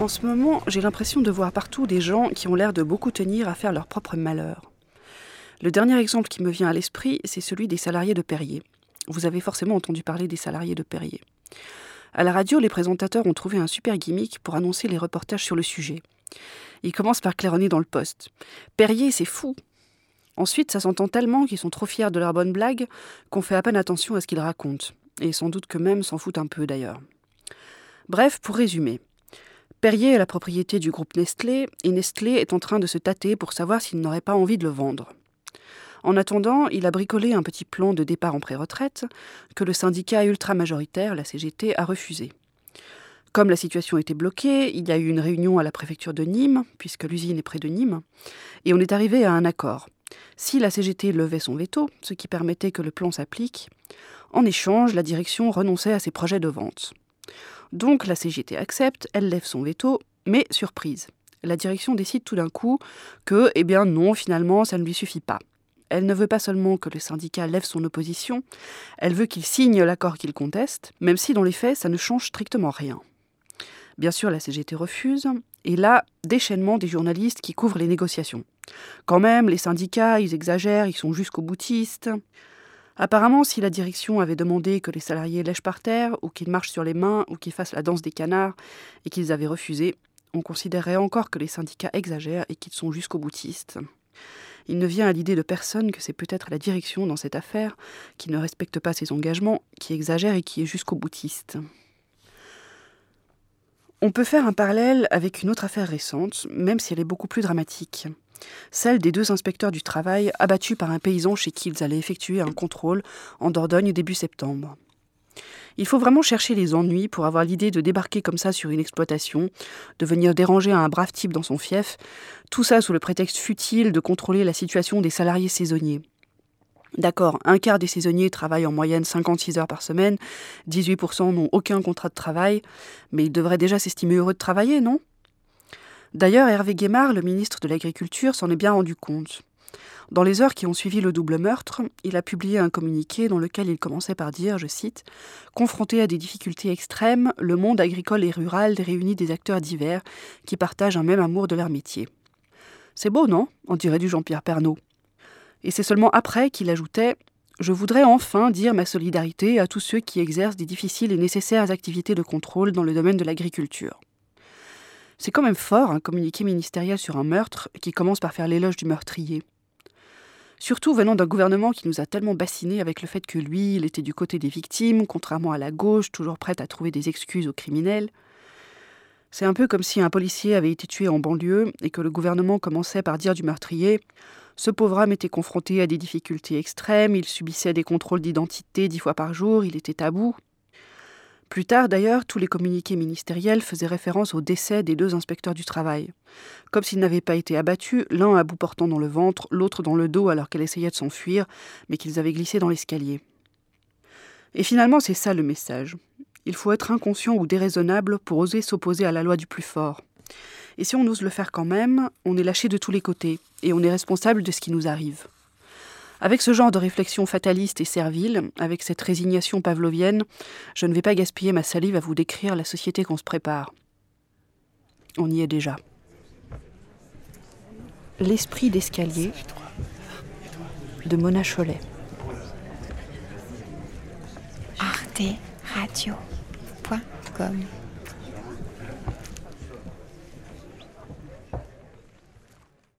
En ce moment, j'ai l'impression de voir partout des gens qui ont l'air de beaucoup tenir à faire leur propre malheur. Le dernier exemple qui me vient à l'esprit, c'est celui des salariés de Perrier. Vous avez forcément entendu parler des salariés de Perrier. À la radio, les présentateurs ont trouvé un super gimmick pour annoncer les reportages sur le sujet. Ils commencent par claironner dans le poste. Perrier, c'est fou. Ensuite, ça s'entend tellement qu'ils sont trop fiers de leur bonne blague qu'on fait à peine attention à ce qu'ils racontent. Et sans doute que même s'en foutent un peu d'ailleurs. Bref, pour résumer. Perrier est la propriété du groupe Nestlé et Nestlé est en train de se tâter pour savoir s'il n'aurait pas envie de le vendre. En attendant, il a bricolé un petit plan de départ en pré-retraite que le syndicat ultra-majoritaire, la CGT, a refusé. Comme la situation était bloquée, il y a eu une réunion à la préfecture de Nîmes, puisque l'usine est près de Nîmes, et on est arrivé à un accord. Si la CGT levait son veto, ce qui permettait que le plan s'applique, en échange, la direction renonçait à ses projets de vente. Donc la CGT accepte, elle lève son veto, mais surprise. La direction décide tout d'un coup que, eh bien non, finalement, ça ne lui suffit pas. Elle ne veut pas seulement que le syndicat lève son opposition, elle veut qu'il signe l'accord qu'il conteste, même si dans les faits, ça ne change strictement rien. Bien sûr, la CGT refuse, et là, déchaînement des journalistes qui couvrent les négociations. Quand même, les syndicats, ils exagèrent, ils sont jusqu'au boutistes. Apparemment, si la direction avait demandé que les salariés lèchent par terre, ou qu'ils marchent sur les mains, ou qu'ils fassent la danse des canards, et qu'ils avaient refusé, on considérerait encore que les syndicats exagèrent et qu'ils sont jusqu'au boutistes. Il ne vient à l'idée de personne que c'est peut-être la direction dans cette affaire qui ne respecte pas ses engagements, qui exagère et qui est jusqu'au boutiste. On peut faire un parallèle avec une autre affaire récente, même si elle est beaucoup plus dramatique. Celle des deux inspecteurs du travail abattus par un paysan chez qui ils allaient effectuer un contrôle en Dordogne début septembre. Il faut vraiment chercher les ennuis pour avoir l'idée de débarquer comme ça sur une exploitation, de venir déranger un brave type dans son fief, tout ça sous le prétexte futile de contrôler la situation des salariés saisonniers. D'accord, un quart des saisonniers travaillent en moyenne 56 heures par semaine, 18% n'ont aucun contrat de travail, mais ils devraient déjà s'estimer heureux de travailler, non? D'ailleurs, Hervé Guémard, le ministre de l'Agriculture, s'en est bien rendu compte. Dans les heures qui ont suivi le double meurtre, il a publié un communiqué dans lequel il commençait par dire, je cite, Confronté à des difficultés extrêmes, le monde agricole et rural réunit des acteurs divers qui partagent un même amour de leur métier. C'est beau, non? On dirait du Jean-Pierre Pernaud. Et c'est seulement après qu'il ajoutait Je voudrais enfin dire ma solidarité à tous ceux qui exercent des difficiles et nécessaires activités de contrôle dans le domaine de l'agriculture. C'est quand même fort un communiqué ministériel sur un meurtre qui commence par faire l'éloge du meurtrier. Surtout venant d'un gouvernement qui nous a tellement bassinés avec le fait que lui, il était du côté des victimes, contrairement à la gauche, toujours prête à trouver des excuses aux criminels. C'est un peu comme si un policier avait été tué en banlieue et que le gouvernement commençait par dire du meurtrier Ce pauvre homme était confronté à des difficultés extrêmes, il subissait des contrôles d'identité dix fois par jour, il était tabou. Plus tard, d'ailleurs, tous les communiqués ministériels faisaient référence au décès des deux inspecteurs du travail. Comme s'ils n'avaient pas été abattus, l'un à bout portant dans le ventre, l'autre dans le dos alors qu'elle essayait de s'enfuir, mais qu'ils avaient glissé dans l'escalier. Et finalement, c'est ça le message. Il faut être inconscient ou déraisonnable pour oser s'opposer à la loi du plus fort. Et si on ose le faire quand même, on est lâché de tous les côtés, et on est responsable de ce qui nous arrive. Avec ce genre de réflexion fataliste et servile, avec cette résignation pavlovienne, je ne vais pas gaspiller ma salive à vous décrire la société qu'on se prépare. On y est déjà. L'esprit d'escalier de Mona Cholet. arteradio.com